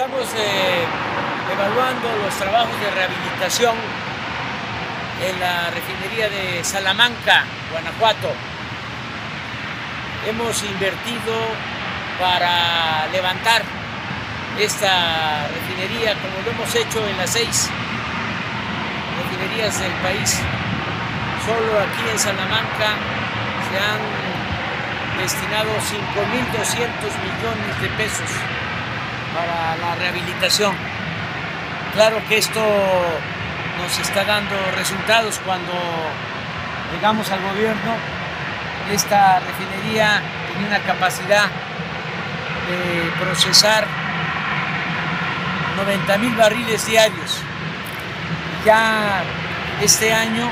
Estamos eh, evaluando los trabajos de rehabilitación en la refinería de Salamanca, Guanajuato. Hemos invertido para levantar esta refinería como lo hemos hecho en las seis refinerías del país. Solo aquí en Salamanca se han destinado 5.200 millones de pesos para la rehabilitación. Claro que esto nos está dando resultados cuando llegamos al gobierno. Esta refinería tiene una capacidad de procesar 90 mil barriles diarios. Ya este año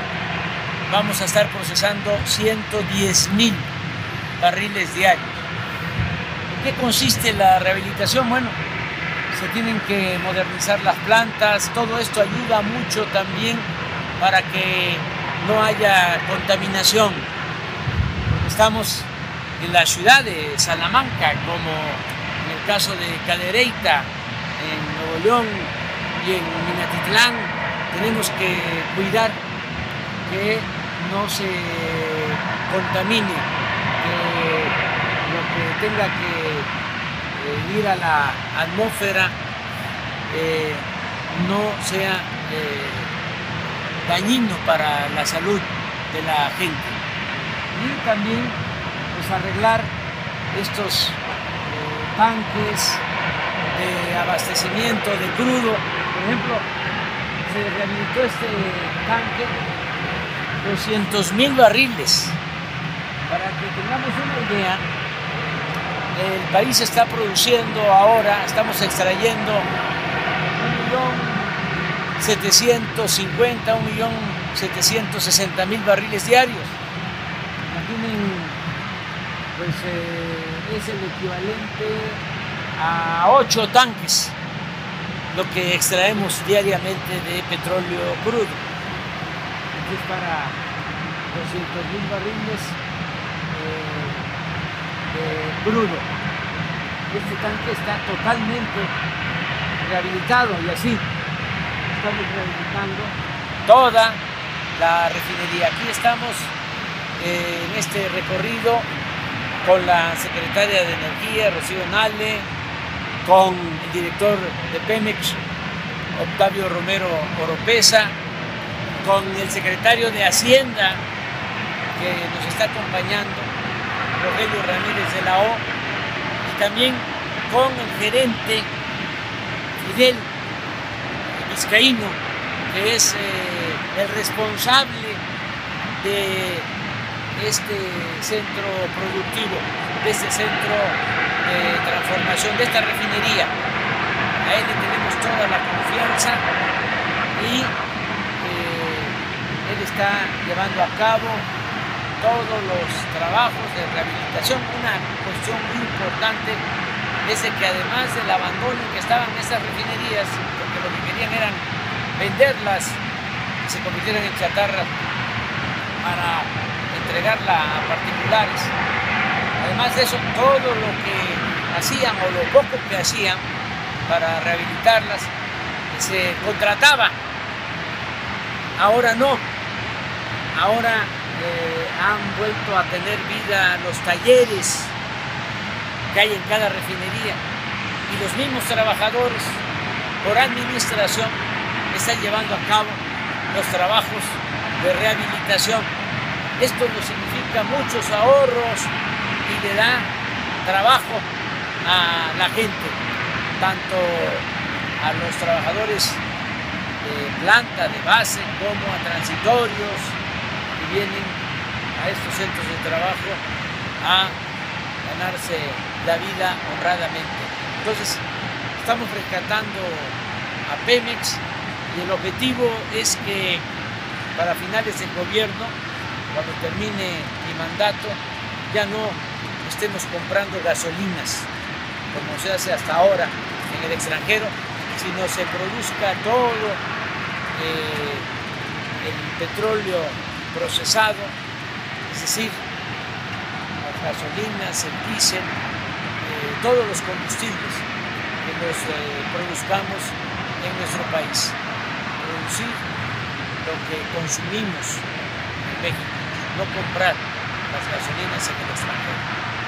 vamos a estar procesando 110 mil barriles diarios. ¿En qué consiste la rehabilitación? Bueno, se tienen que modernizar las plantas, todo esto ayuda mucho también para que no haya contaminación. Estamos en la ciudad de Salamanca, como en el caso de Cadereyta, en Nuevo León y en Minatitlán, tenemos que cuidar que no se contamine, que lo que tenga que ir a la atmósfera eh, no sea eh, dañino para la salud de la gente. Y también pues, arreglar estos eh, tanques de abastecimiento de crudo. Por ejemplo, se rehabilitó este tanque 200 mil barriles. Para que tengamos una idea, el país está produciendo ahora, estamos extrayendo 1.750, 1.760.000 barriles diarios. Imaginen, pues eh, es el equivalente a 8 tanques lo que extraemos diariamente de petróleo crudo. Es para 200.000 barriles. Crudo. Este tanque está totalmente rehabilitado y así estamos rehabilitando toda la refinería. Aquí estamos eh, en este recorrido con la secretaria de Energía, Rocío Nale, con el director de Pemex, Octavio Romero Oropesa, con el secretario de Hacienda que nos está acompañando, Rogelio Ramírez de la O, y también con el gerente Fidel Vizcaíno, que es eh, el responsable de este centro productivo, de este centro de transformación, de esta refinería. A él le tenemos toda la confianza y eh, él está llevando a cabo todos los trabajos de rehabilitación. Una cuestión muy importante es que además del abandono que estaban esas refinerías, porque lo que querían eran venderlas y se convirtieran en chatarra para entregarla a particulares. Además de eso, todo lo que hacían o lo poco que hacían para rehabilitarlas se contrataba. Ahora no. Ahora han vuelto a tener vida los talleres que hay en cada refinería y los mismos trabajadores por administración están llevando a cabo los trabajos de rehabilitación. Esto nos significa muchos ahorros y le da trabajo a la gente, tanto a los trabajadores de planta, de base, como a transitorios, vienen a estos centros de trabajo a ganarse la vida honradamente. Entonces, estamos rescatando a Pemex y el objetivo es que para finales del gobierno, cuando termine mi mandato, ya no estemos comprando gasolinas como se hace hasta ahora en el extranjero, sino se produzca todo eh, el petróleo procesado, es decir, las gasolinas, el diésel, eh, todos los combustibles que los eh, produzcamos en nuestro país. Producir lo que consumimos en México, no comprar las gasolinas en el extranjero.